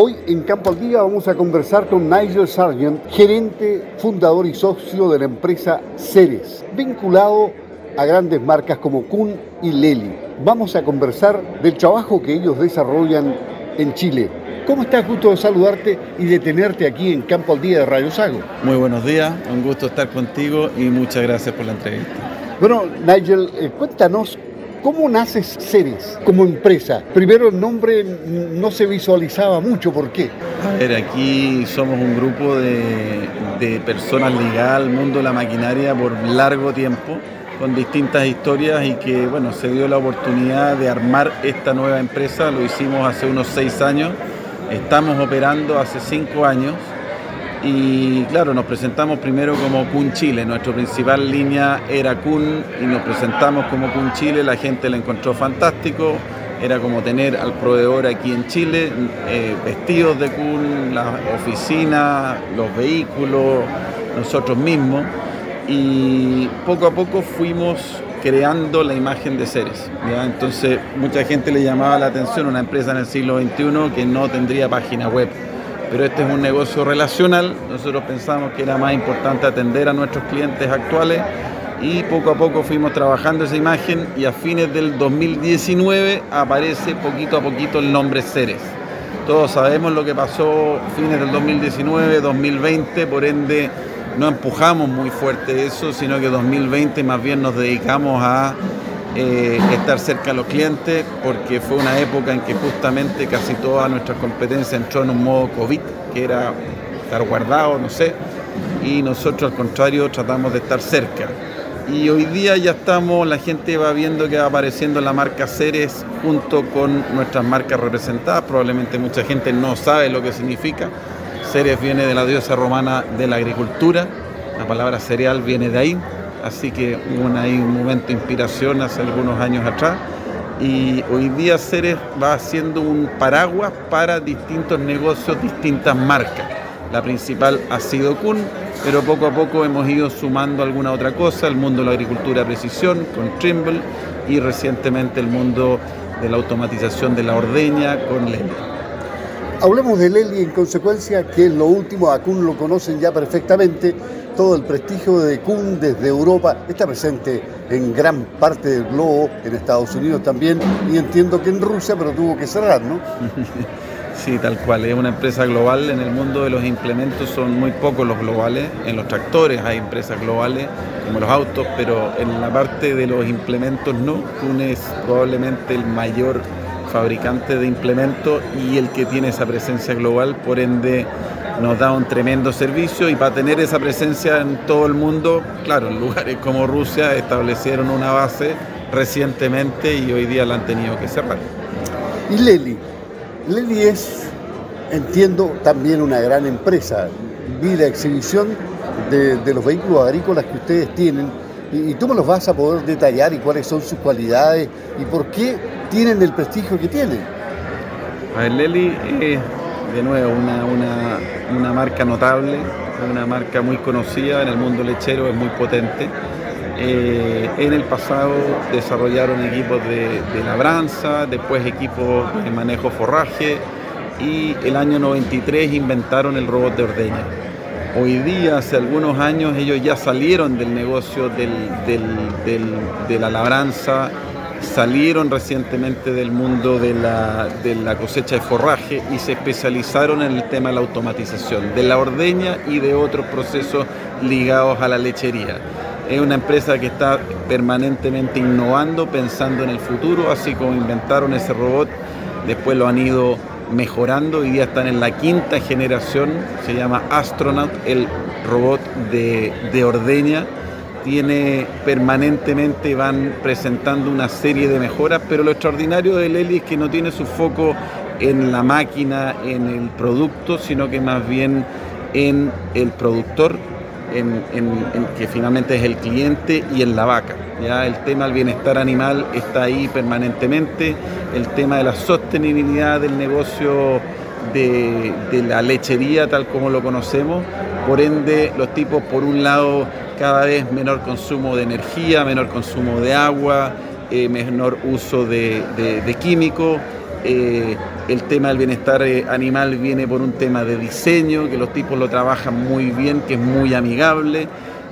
Hoy en Campo al Día vamos a conversar con Nigel Sargent, gerente, fundador y socio de la empresa Ceres, vinculado a grandes marcas como Kuhn y Lely. Vamos a conversar del trabajo que ellos desarrollan en Chile. ¿Cómo estás? Gusto de saludarte y de tenerte aquí en Campo al Día de Radio Sago. Muy buenos días, un gusto estar contigo y muchas gracias por la entrevista. Bueno, Nigel, eh, cuéntanos ¿Cómo nace Ceres como empresa? Primero el nombre no se visualizaba mucho, ¿por qué? A ver, aquí somos un grupo de, de personas ligadas al mundo de la maquinaria por largo tiempo, con distintas historias y que, bueno, se dio la oportunidad de armar esta nueva empresa, lo hicimos hace unos seis años, estamos operando hace cinco años y claro, nos presentamos primero como Kun Chile, nuestra principal línea era Kun y nos presentamos como Kun Chile, la gente la encontró fantástico, era como tener al proveedor aquí en Chile, eh, vestidos de Kun, la oficina, los vehículos, nosotros mismos. Y poco a poco fuimos creando la imagen de Ceres. Entonces mucha gente le llamaba la atención una empresa en el siglo XXI que no tendría página web pero este es un negocio relacional. Nosotros pensamos que era más importante atender a nuestros clientes actuales y poco a poco fuimos trabajando esa imagen y a fines del 2019 aparece poquito a poquito el nombre Ceres. Todos sabemos lo que pasó fines del 2019, 2020, por ende no empujamos muy fuerte eso, sino que 2020 más bien nos dedicamos a eh, estar cerca de los clientes, porque fue una época en que justamente casi toda nuestra competencia entró en un modo COVID, que era estar guardado, no sé, y nosotros al contrario tratamos de estar cerca. Y hoy día ya estamos, la gente va viendo que va apareciendo la marca Ceres junto con nuestras marcas representadas, probablemente mucha gente no sabe lo que significa. Ceres viene de la diosa romana de la agricultura, la palabra cereal viene de ahí, así que hubo ahí un momento de inspiración hace algunos años atrás. Y hoy día Ceres va haciendo un paraguas para distintos negocios, distintas marcas. La principal ha sido Kun, pero poco a poco hemos ido sumando alguna otra cosa, el mundo de la agricultura precisión con Trimble y recientemente el mundo de la automatización de la ordeña con Lely. Hablemos de Lely en consecuencia, que es lo último, a Kun lo conocen ya perfectamente, todo el prestigio de Kuhn desde Europa está presente en gran parte del globo, en Estados Unidos también, y entiendo que en Rusia, pero tuvo que cerrar, ¿no? Sí, tal cual, es una empresa global. En el mundo de los implementos son muy pocos los globales. En los tractores hay empresas globales, como los autos, pero en la parte de los implementos no. Kuhn es probablemente el mayor fabricante de implementos y el que tiene esa presencia global, por ende nos da un tremendo servicio y para tener esa presencia en todo el mundo, claro, en lugares como Rusia establecieron una base recientemente y hoy día la han tenido que cerrar. Y Leli, Leli es, entiendo, también una gran empresa. Vi la exhibición de, los vehículos agrícolas que ustedes tienen y, tú me los vas a poder detallar y cuáles son sus cualidades y por qué tienen el prestigio que tienen. A ver, Leli de nuevo, una, marca notable, una marca muy conocida en el mundo lechero, es muy potente. Eh, en el pasado desarrollaron equipos de, labranza, después equipos de manejo forraje y el año 93 inventaron el robot de ordeña. Hoy día, hace algunos años, ellos ya salieron del negocio de la labranza salieron recientemente del mundo de la, cosecha de forraje y se especializaron en el tema de la automatización, de la ordeña y de otros procesos ligados a la lechería. Es una empresa que está permanentemente innovando, pensando en el futuro, así como inventaron ese robot, después lo han ido mejorando, y ya están en la quinta generación, se llama Astronaut, el robot de, de ordeña tiene permanentemente, van presentando una serie de mejoras, pero lo extraordinario de Lely es que no tiene su foco en la máquina, en el producto, sino que más bien en el productor, en, que finalmente es el cliente y en la vaca. ¿ya? El tema del bienestar animal está ahí permanentemente, el tema de la sostenibilidad del negocio de la lechería tal como lo conocemos, por ende los tipos por un lado cada vez menor consumo de energía, menor consumo de agua, eh, menor uso de, químicos Eh, el tema del bienestar eh, animal viene por un tema de diseño, que los tipos lo trabajan muy bien, que es muy amigable.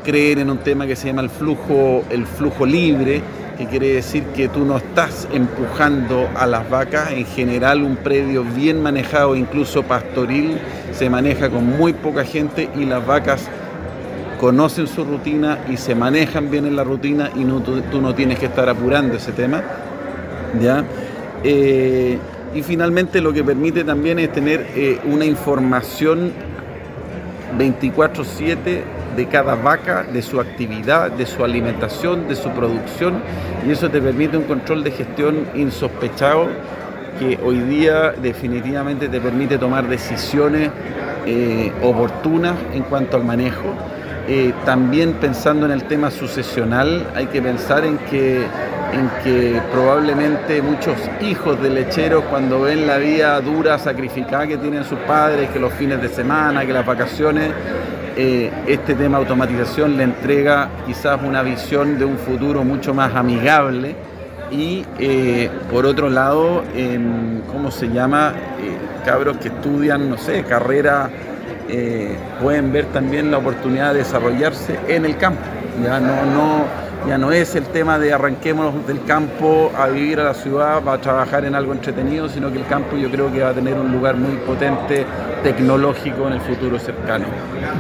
Creen en un tema que se llama el flujo, el flujo libre, que quiere decir que tú no estás empujando a las vacas. En general, un predio bien manejado, incluso pastoril, se maneja con muy poca gente y las vacas conocen su rutina y se manejan bien en la rutina y no, tú, no tienes que estar apurando ese tema. ¿ya? Eh, y finalmente lo que permite también es tener eh, una información 24/7 de cada vaca, de su actividad, de su alimentación, de su producción y eso te permite un control de gestión insospechado que hoy día definitivamente te permite tomar decisiones eh, oportunas en cuanto al manejo eh, también pensando en el tema sucesional, hay que pensar en que, en que probablemente muchos hijos de lecheros cuando ven la vida dura, sacrificada que tienen sus padres, que los fines de semana, que las vacaciones, eh, este tema automatización le entrega quizás una visión de un futuro mucho más amigable y eh, por otro lado, ¿cómo se llama? cabros que estudian, no sé, carrera eh, pueden ver también la oportunidad de desarrollarse en el campo. Ya no, no, ya no es el tema de arranquémonos del campo a vivir a la ciudad, para trabajar en algo entretenido, sino que el campo yo creo que va a tener un lugar muy potente tecnológico en el futuro cercano.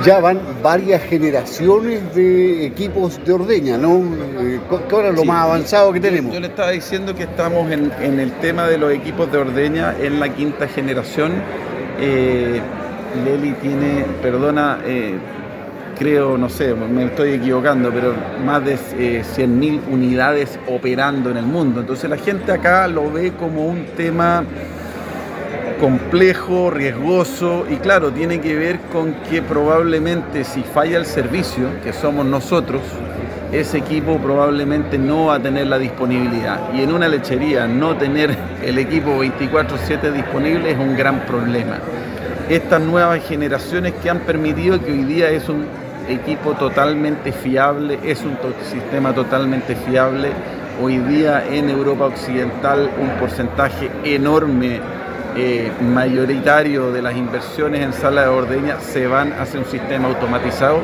Ya van varias generaciones de equipos de ordeña, ¿no? Eh, ¿Qué ahora lo más avanzado que tenemos? Yo le estaba diciendo que estamos en, el tema de los equipos de ordeña en la quinta generación. Eh, Leli tiene, perdona, eh, creo, no sé, me estoy equivocando, pero más de 100.000 eh, unidades operando en el mundo. Entonces la gente acá lo ve como un tema complejo, riesgoso y claro, tiene que ver con que probablemente si falla el servicio, que somos nosotros, ese equipo probablemente no va a tener la disponibilidad. Y en una lechería no tener el equipo 24/7 disponible es un gran problema estas nuevas generaciones que han permitido que hoy día es un equipo totalmente fiable, es un sistema totalmente fiable. Hoy día en Europa Occidental un porcentaje enorme, eh, mayoritario de las inversiones en sala de ordeña se van hacia un sistema automatizado.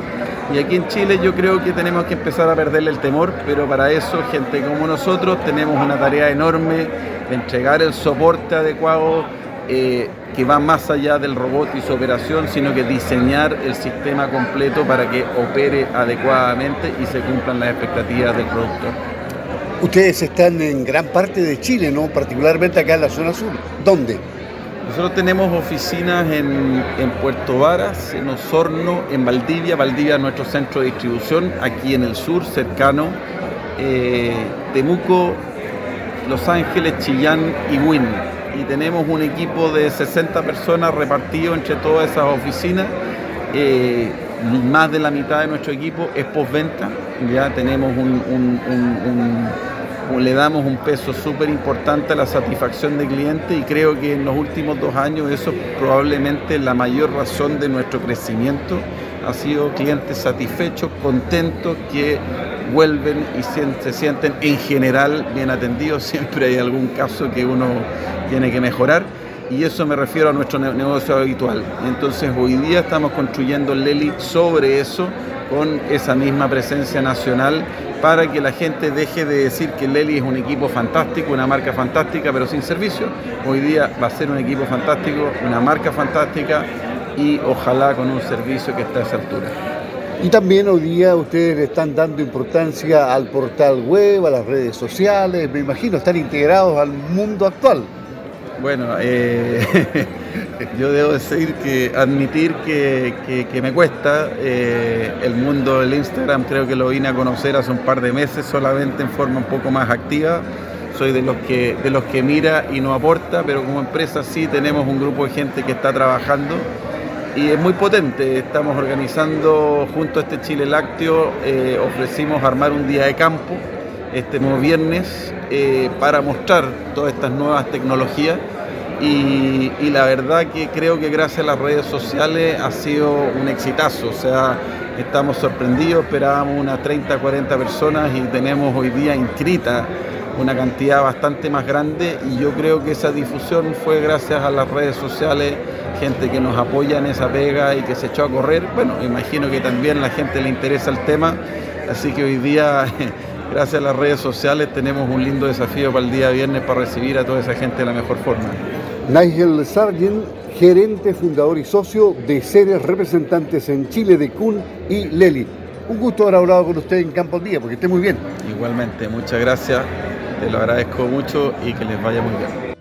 Y aquí en Chile yo creo que tenemos que empezar a perderle el temor, pero para eso gente como nosotros tenemos una tarea enorme de entregar el soporte adecuado eh, que va más allá del robot y su operación, sino que diseñar el sistema completo para que opere adecuadamente y se cumplan las expectativas del productor. Ustedes están en gran parte de Chile, ¿no? Particularmente acá en la zona sur. ¿Dónde? Nosotros tenemos oficinas en, Puerto Varas, en Osorno, en Valdivia. Valdivia es nuestro centro de distribución, aquí en el sur, cercano. Eh, Temuco, Los Ángeles, Chillán y Wynn y tenemos un equipo de 60 personas repartido entre todas esas oficinas. Eh, más de la mitad de nuestro equipo es postventa, ya tenemos un, le damos un peso súper importante a la satisfacción del cliente y creo que en los últimos dos años eso es probablemente la mayor razón de nuestro crecimiento ha sido clientes satisfechos, contentos, que vuelven y se sienten en general bien atendidos. Siempre hay algún caso que uno tiene que mejorar y eso me refiero a nuestro negocio habitual. Entonces hoy día estamos construyendo Leli sobre eso, con esa misma presencia nacional, para que la gente deje de decir que Leli es un equipo fantástico, una marca fantástica, pero sin servicio. Hoy día va a ser un equipo fantástico, una marca fantástica y ojalá con un servicio que esté a esa altura. Y también hoy día ustedes están dando importancia al portal web, a las redes sociales, me imagino, están integrados al mundo actual. Bueno, eh, yo debo decir que admitir que, me cuesta. Eh, el mundo del Instagram creo que lo vine a conocer hace un par de meses solamente en forma un poco más activa. Soy de los que, de los que mira y no aporta, pero como empresa sí tenemos un grupo de gente que está trabajando y es muy potente. Estamos organizando junto a este Chile Lácteo, eh, ofrecimos armar un día de campo este nuevo viernes eh, para mostrar todas estas nuevas tecnologías. Y, la verdad que creo que gracias a las redes sociales ha sido un exitazo, o sea, estamos sorprendidos, esperábamos unas 30, 40 personas y tenemos hoy día inscritas una cantidad bastante más grande. Y yo creo que esa difusión fue gracias a las redes sociales, gente que nos apoya en esa pega y que se echó a correr. Bueno, imagino que también la gente le interesa el tema, así que hoy día, gracias a las redes sociales, tenemos un lindo desafío para el día viernes para recibir a toda esa gente de la mejor forma. Nigel Sargent, gerente, fundador y socio de seres representantes en Chile de Kun y Leli. Un gusto haber hablado con usted en Campo Día, porque esté muy bien. Igualmente, muchas gracias te lo agradezco mucho y que les vaya muy bien.